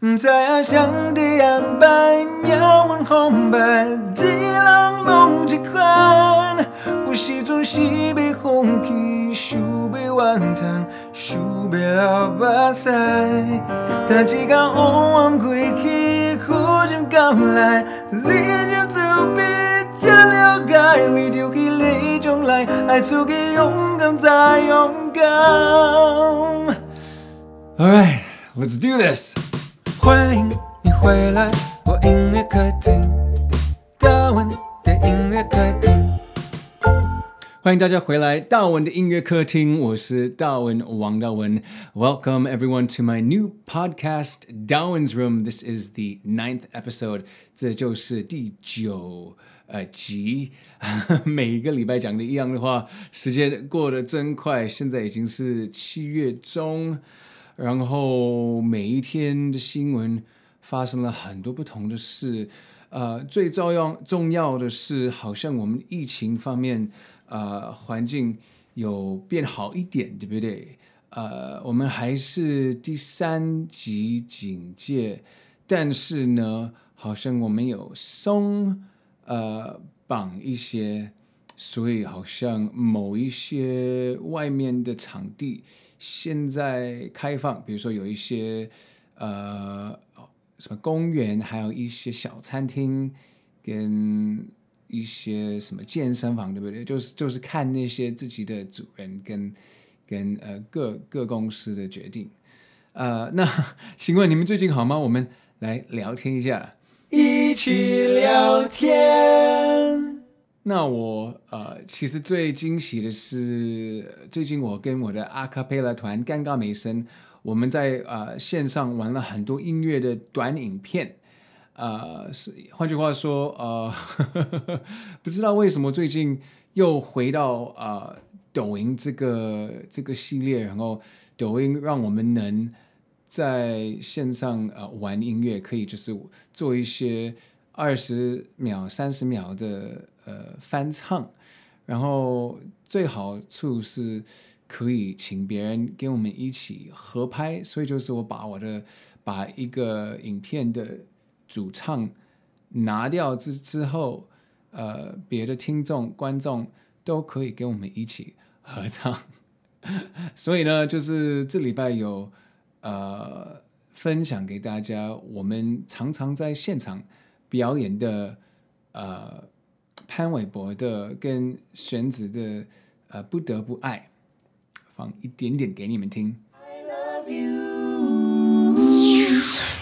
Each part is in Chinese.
太阳像太阳般耀文红白，地浪龙几宽，不西中西北红旗，数北万滩，数北老八彩，大吉高翁王归去，苦尽甘来，历经走遍这了解，为丢弃泪将来，爱出给勇敢再勇敢。All right, let's do this. 欢迎你回来，我音乐客厅，大文的音乐客厅。欢迎大家回来，大文的音乐客厅，我是大文王大文。Welcome everyone to my new podcast Darwin's Room. This is the ninth episode. 这就是第九呃集。每一个礼拜讲的一样的话，时间过得真快，现在已经是七月中。然后每一天的新闻发生了很多不同的事，呃，最重要重要的是，好像我们疫情方面，呃，环境有变好一点，对不对？呃，我们还是第三级警戒，但是呢，好像我们有松呃绑一些，所以好像某一些外面的场地。现在开放，比如说有一些呃什么公园，还有一些小餐厅，跟一些什么健身房，对不对？就是就是看那些自己的主人跟跟呃各各公司的决定。呃，那 请问你们最近好吗？我们来聊天一下，一起聊天。那我呃，其实最惊喜的是，最近我跟我的阿卡贝拉团尴尬美声，我们在呃线上玩了很多音乐的短影片，呃，是换句话说，呃呵呵，不知道为什么最近又回到呃抖音这个这个系列，然后抖音让我们能在线上呃玩音乐，可以就是做一些二十秒、三十秒的。呃，翻唱，然后最好处是可以请别人跟我们一起合拍，所以就是我把我的把一个影片的主唱拿掉之之后，呃，别的听众观众都可以跟我们一起合唱，所以呢，就是这礼拜有呃分享给大家，我们常常在现场表演的呃。潘玮柏的跟弦子的呃不得不爱，放一点点给你们听。I love you，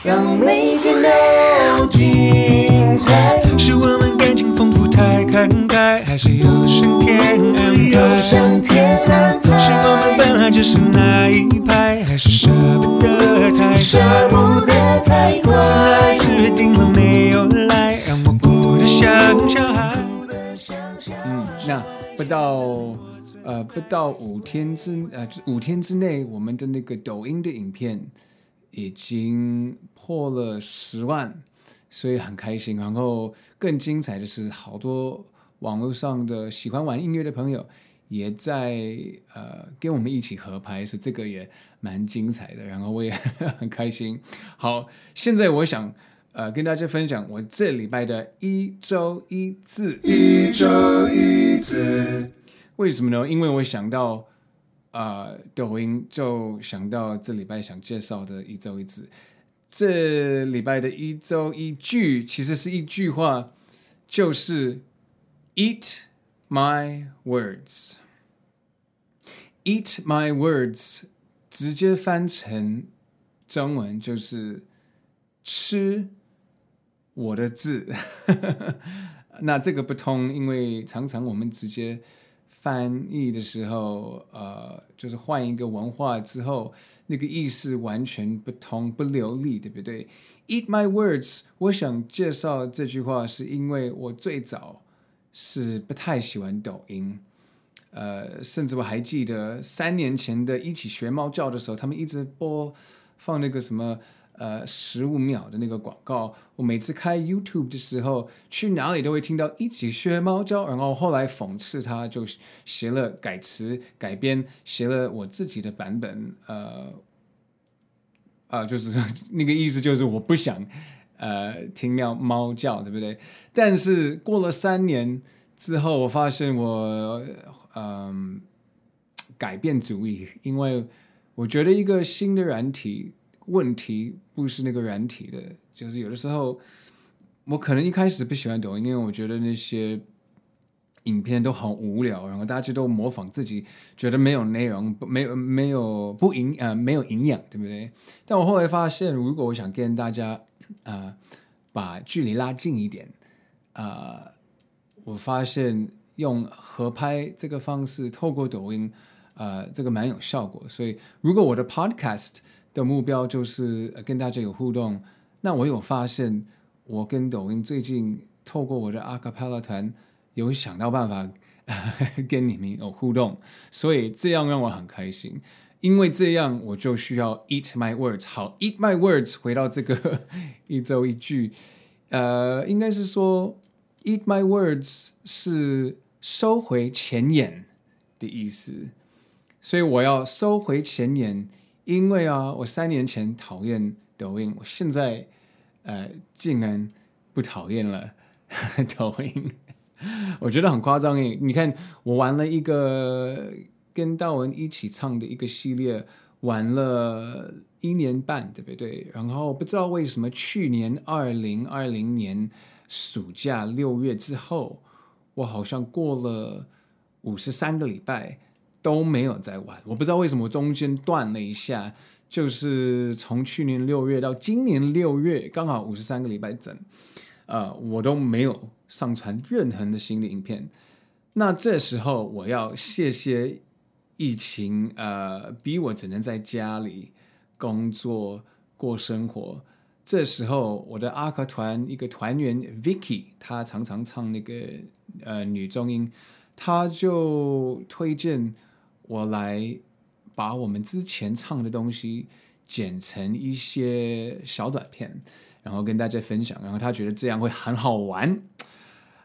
让每天都精彩。是我们感情丰富太慷慨，还是有上天安排？有上天安排。是我们本来就是那一派，还是舍不得太舍不得太快？是哪一次约定了不到呃不到五天之呃五天之内，我们的那个抖音的影片已经破了十万，所以很开心。然后更精彩的是，好多网络上的喜欢玩音乐的朋友也在呃跟我们一起合拍，是这个也蛮精彩的。然后我也很开心。好，现在我想。呃，跟大家分享我这礼拜的一周一字。一周一字，为什么呢？因为我想到，呃，抖音就想到这礼拜想介绍的一周一字。这礼拜的一周一句其实是一句话，就是 “Eat my words”。“Eat my words” 直接翻成中文就是吃。我的字，那这个不通，因为常常我们直接翻译的时候，呃，就是换一个文化之后，那个意思完全不通，不流利，对不对？Eat my words，我想介绍这句话，是因为我最早是不太喜欢抖音，呃，甚至我还记得三年前的一起学猫叫的时候，他们一直播放那个什么。呃，十五秒的那个广告，我每次开 YouTube 的时候，去哪里都会听到一起学猫叫，然后后来讽刺他，就写了改词改编，写了我自己的版本。呃，啊、就是那个意思，就是我不想呃听喵猫叫，对不对？但是过了三年之后，我发现我嗯、改变主意，因为我觉得一个新的软体问题不是那个软体的，就是有的时候我可能一开始不喜欢抖音，因为我觉得那些。影片都很无聊，然后大家都模仿自己，觉得没有内容，没有没有不营呃没有营养，对不对？但我后来发现，如果我想跟大家呃把距离拉近一点，呃，我发现用合拍这个方式，透过抖音，呃，这个蛮有效果。所以，如果我的 podcast 的目标就是跟大家有互动，那我有发现，我跟抖音最近透过我的阿卡贝拉团。有想到办法 跟你们有互动，所以这样让我很开心，因为这样我就需要 eat my words。好，eat my words，回到这个 一周一句，呃，应该是说 eat my words 是收回前言的意思，所以我要收回前言，因为啊，我三年前讨厌抖音，我现在呃竟然不讨厌了 抖音。我觉得很夸张诶！你看，我玩了一个跟道文一起唱的一个系列，玩了一年半，对不对？然后不知道为什么，去年二零二零年暑假六月之后，我好像过了五十三个礼拜都没有在玩。我不知道为什么，中间断了一下，就是从去年六月到今年六月，刚好五十三个礼拜整，呃，我都没有。上传任何的新的影片，那这时候我要谢谢疫情，呃，逼我只能在家里工作过生活。这时候我的阿卡团一个团员 Vicky，她常常唱那个呃女中音，她就推荐我来把我们之前唱的东西剪成一些小短片，然后跟大家分享。然后他觉得这样会很好玩。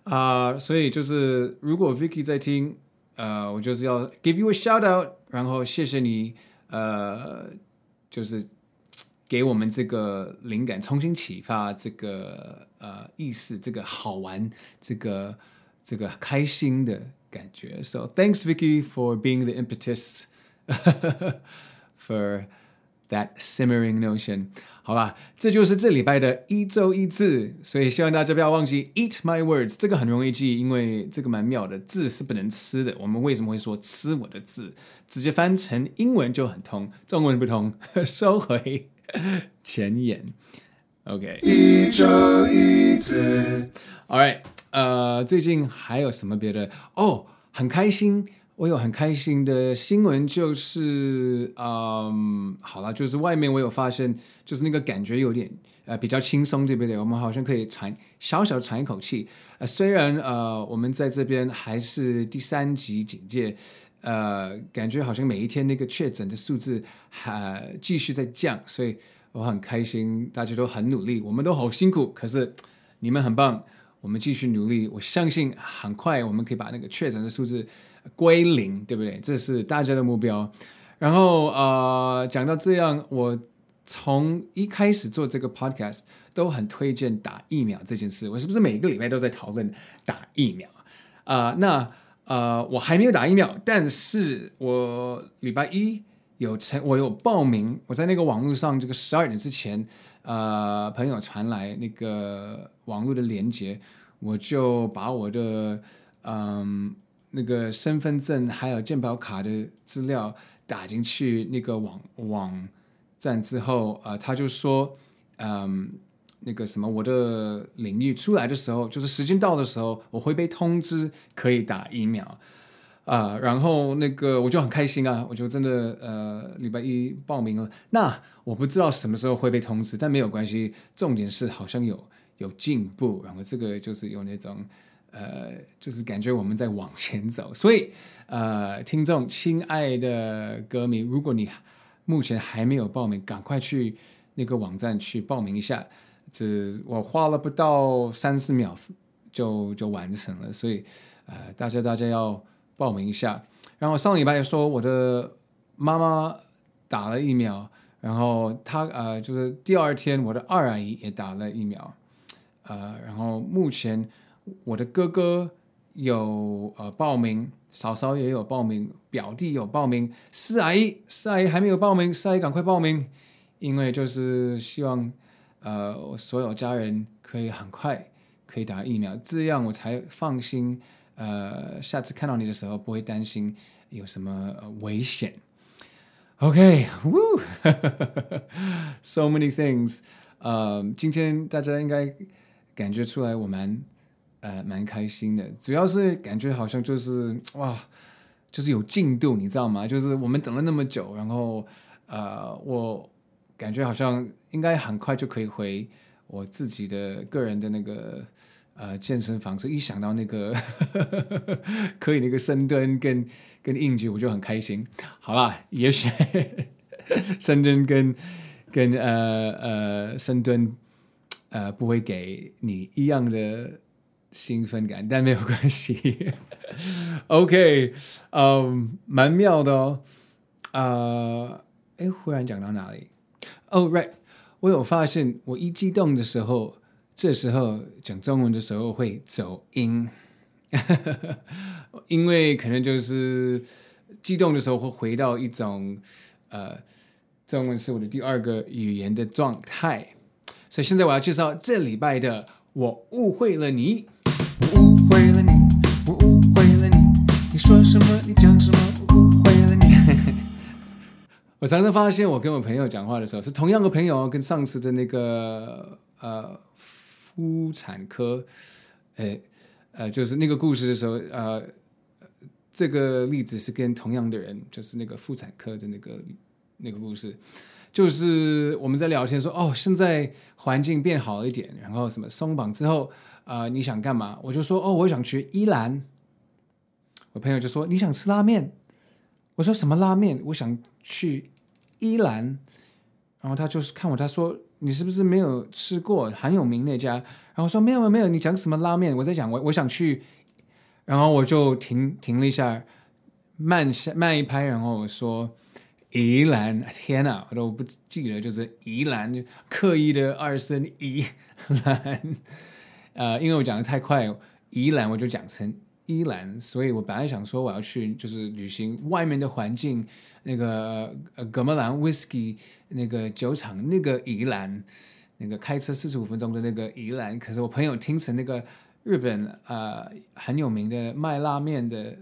啊所以就是如果 Vicky 在听，呃，我就是要 give you a shout out，然后谢谢你，呃，就是给我们这个灵感，重新启发这个呃意思，这个好玩，这个这个开心的感觉。So thanks Vicky for being the impetus for that simmering notion. 好吧，这就是这礼拜的一周一字，所以希望大家不要忘记 eat my words，这个很容易记，因为这个蛮妙的，字是不能吃的。我们为什么会说吃我的字？直接翻成英文就很通，中文不通，收回前言。OK，一周一字。All right，呃，最近还有什么别的？哦，很开心。我有很开心的新闻，就是，嗯，好了，就是外面我有发现，就是那个感觉有点，呃，比较轻松，对不对？我们好像可以喘小小喘一口气。呃，虽然呃，我们在这边还是第三级警戒，呃，感觉好像每一天那个确诊的数字还继续在降，所以我很开心，大家都很努力，我们都好辛苦，可是你们很棒，我们继续努力，我相信很快我们可以把那个确诊的数字。归零，对不对？这是大家的目标。然后，呃，讲到这样，我从一开始做这个 podcast 都很推荐打疫苗这件事。我是不是每个礼拜都在讨论打疫苗？啊、那呃，我还没有打疫苗，但是我礼拜一有成，我有报名。我在那个网络上，这个十二点之前，呃，朋友传来那个网络的连接，我就把我的嗯。那个身份证还有健保卡的资料打进去那个网网站之后，啊、他就说，嗯，那个什么，我的领域出来的时候，就是时间到的时候，我会被通知可以打疫苗，啊、然后那个我就很开心啊，我就真的呃礼拜一报名了。那我不知道什么时候会被通知，但没有关系，重点是好像有有进步，然后这个就是有那种。呃，就是感觉我们在往前走，所以呃，听众亲爱的歌迷，如果你目前还没有报名，赶快去那个网站去报名一下。只我花了不到三四秒就就完成了，所以呃，大家大家要报名一下。然后上礼拜也说我的妈妈打了疫苗，然后他呃，就是第二天我的二阿姨也打了疫苗，呃，然后目前我的哥哥有呃报名，嫂嫂也有报名，表弟有报名，四阿姨四阿姨还没有报名，四阿姨赶快报名，因为就是希望呃我所有家人可以很快可以打疫苗，这样我才放心，呃，下次看到你的时候不会担心有什么危险。OK，Woo，So many things。呃，今天大家应该感觉出来我蛮呃蛮开心的，主要是感觉好像就是哇，就是有进度，你知道吗？就是我们等了那么久，然后呃，我感觉好像应该很快就可以回我自己的个人的那个。呃，健身房，所以一想到那个 可以那个深蹲跟跟硬举，我就很开心。好啦，也许 深蹲跟跟呃呃深蹲呃不会给你一样的兴奋感，但没有关系。OK，嗯，蛮妙的哦。呃，哎，忽然讲到哪里？哦，oh，right，我有发现，我一激动的时候。这时候讲中文的时候会走音，因为可能就是激动的时候会回到一种呃，中文是我的第二个语言的状态。所以现在我要介绍这礼拜的“我误会了你”，我误会了你，我误会了你，你说什么？你讲什么？我误会了你。我常常发现，我跟我朋友讲话的时候是同样的朋友，跟上次的那个呃。妇产科，诶，呃，就是那个故事的时候，呃，这个例子是跟同样的人，就是那个妇产科的那个那个故事，就是我们在聊天说，哦，现在环境变好一点，然后什么松绑之后，呃，你想干嘛？我就说，哦，我想去宜兰。我朋友就说，你想吃拉面？我说什么拉面？我想去宜兰。然后他就是看我，他说。你是不是没有吃过很有名那家？然后说没有没有没有，你讲什么拉面？我在讲我我想去，然后我就停停了一下，慢下慢一拍，然后我说宜兰，天哪，我都不记得，就是宜兰，刻意的二声宜兰，呃，因为我讲的太快，宜兰我就讲成。宜兰，所以我本来想说我要去，就是旅行外面的环境，那个呃噶玛兰威士忌那个酒厂，那个宜兰，那个开车四十五分钟的那个宜兰。可是我朋友听成那个日本呃很有名的卖拉面的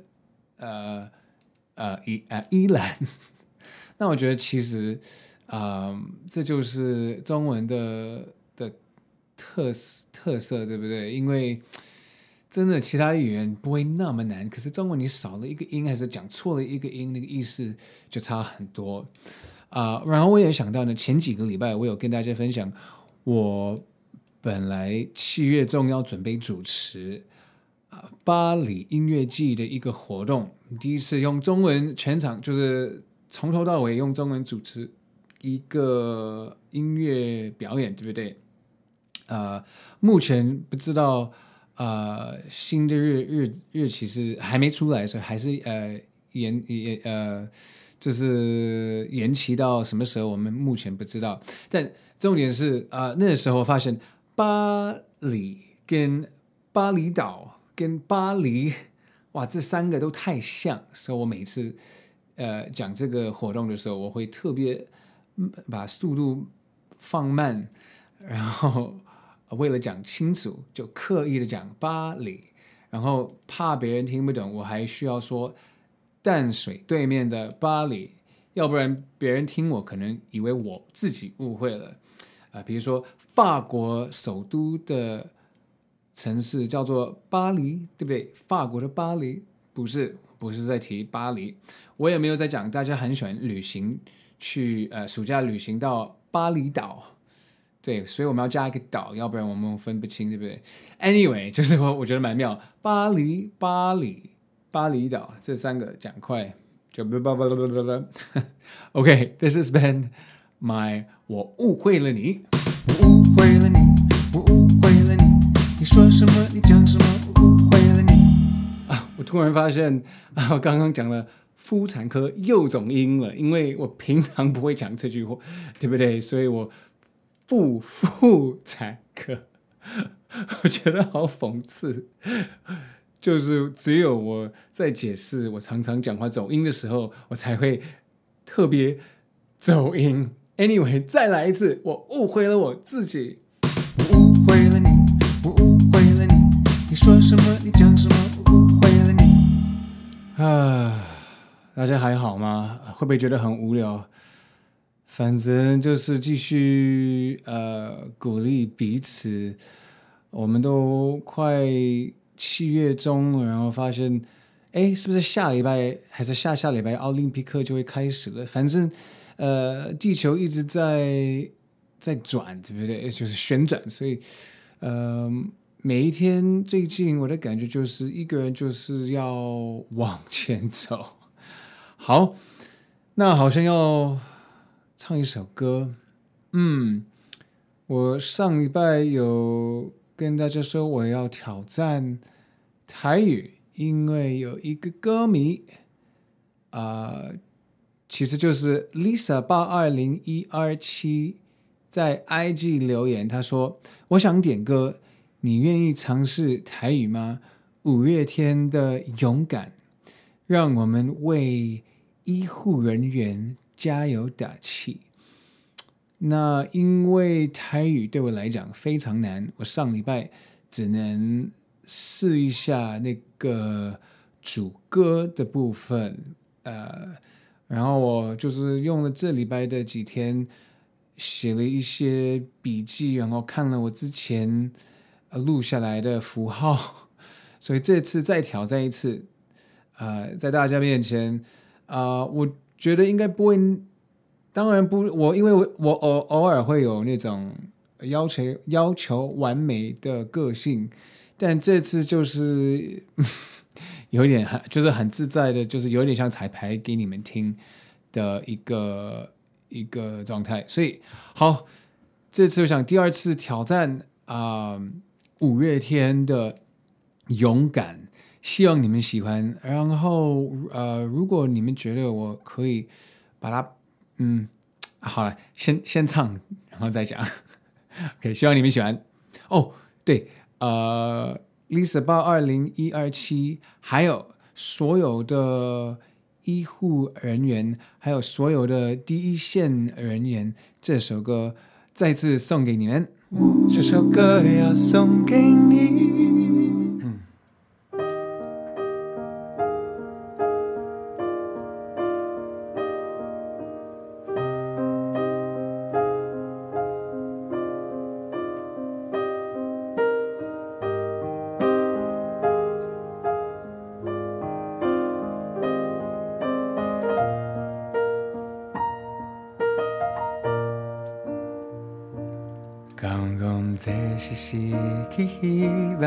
呃呃宜呃宜兰，那我觉得其实啊、呃、这就是中文的的特色特色，对不对？因为真的，其他语言不会那么难，可是中文你少了一个音，还是讲错了一个音，那个意思就差很多啊。然后我也想到呢，前几个礼拜我有跟大家分享，我本来七月中要准备主持啊巴黎音乐季的一个活动，第一次用中文全场就是从头到尾用中文主持一个音乐表演，对不对？啊目前不知道。呃，新的日日日期是还没出来，所以还是呃延延呃，就是延期到什么时候，我们目前不知道。但重点是啊、那个时候发现巴黎跟巴厘岛跟巴黎，哇，这三个都太像，所以我每次呃讲这个活动的时候，我会特别把速度放慢，然后。为了讲清楚，就刻意的讲巴黎，然后怕别人听不懂，我还需要说淡水对面的巴黎，要不然别人听我可能以为我自己误会了。啊、比如说法国首都的城市叫做巴黎，对不对？法国的巴黎不是，不是在提巴黎，我也没有在讲大家很喜欢旅行去呃暑假旅行到巴厘岛。对，所以我们要加一个岛，要不然我们分不清，对不对？Anyway，就是我我觉得蛮妙，巴黎、巴黎、巴厘岛这三个讲快就不不不不不不。OK，this has been my 我误会了你，我误会了你，我误会了你，你说什么？你讲什么？我误会了你。啊，我突然发现啊，我刚刚讲了妇产科又总音了，因为我平常不会讲这句话，对不对？所以我妇妇产科，我觉得好讽刺，就是只有我在解释我常常讲话走音的时候，我才会特别走音。Anyway，再来一次，我误会了我自己，我误会了你，我误会了你，你说什么？你讲什么？我误会了你。啊，大家还好吗？会不会觉得很无聊？反正就是继续呃鼓励彼此。我们都快七月中了，然后发现，哎，是不是下礼拜还是下下礼拜奥林匹克就会开始了？反正。呃，地球一直在在转，对不对？就是旋转，所以，呃，每一天最近我的感觉就是一个人就是要往前走。好，那好像要唱一首歌。嗯，我上礼拜有跟大家说我要挑战台语，因为有一个歌迷啊。其实就是 Lisa 八二零一二七在 IG 留言，他说：“我想点歌，你愿意尝试台语吗？”五月天的勇敢，让我们为医护人员加油打气。那因为台语对我来讲非常难，我上礼拜只能试一下那个主歌的部分，呃。然后我就是用了这礼拜的几天，写了一些笔记，然后看了我之前录下来的符号，所以这次再挑战一次，呃，在大家面前，啊、我觉得应该不会，当然不，我因为我我偶偶尔会有那种要求要求完美的个性，但这次就是。有点很，就是很自在的，就是有点像彩排给你们听的一个一个状态。所以好，这次我想第二次挑战啊，五月天的勇敢，希望你们喜欢。然后呃，如果你们觉得我可以把它，嗯，好了，先先唱，然后再讲。OK，希望你们喜欢。哦，对，呃。Lisa 八二零一二七，还有所有的医护人员，还有所有的第一线人员，这首歌再次送给你们。这首歌要送给你。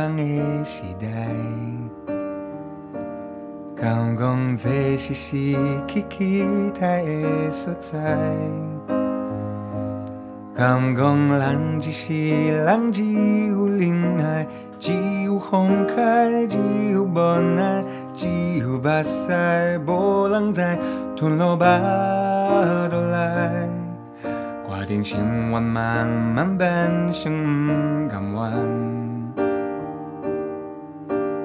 希望的时代，刚讲这是失去期待的所在，刚讲人只是人，只有忍耐，只有愤慨，只有无奈，只有目屎，无人知，吞落巴肚内。决定千万慢慢变成不甘愿，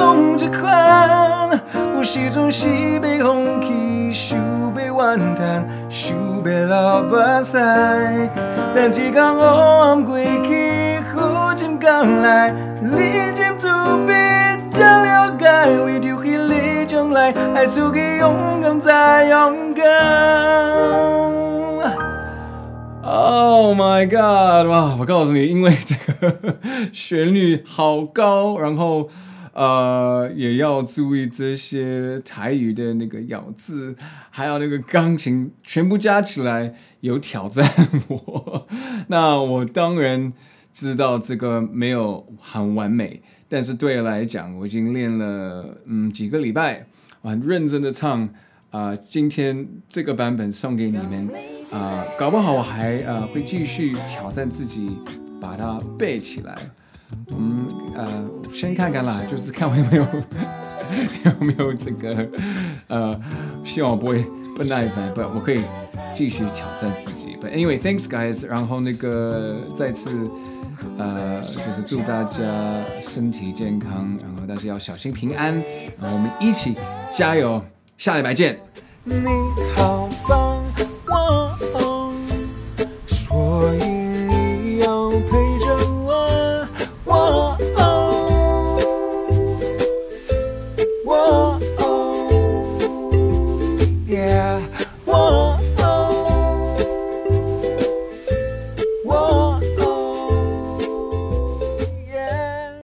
拢拢一款。有时阵是要放弃，想要怨叹，想要流目屎，但一天黑暗过去，负尽甘来，历经阻逼。想了解，为着彼个将来，爱出去勇敢再勇敢。Oh my God！哇，我告诉你，因为这个旋律好高，然后呃，也要注意这些台语的那个咬字，还有那个钢琴，全部加起来有挑战我。那我当然知道这个没有很完美，但是对我来讲，我已经练了嗯几个礼拜，我很认真的唱啊、呃。今天这个版本送给你们啊、呃，搞不好我还呃会继续挑战自己，把它背起来。嗯呃，先看看啦，就是看我有没有 有没有这个呃，希望我不会不耐烦，不，我可以继续挑战自己。But anyway, thanks guys，然后那个再次呃，就是祝大家身体健康，然后大家要小心平安，然后我们一起加油，下礼拜见。你好棒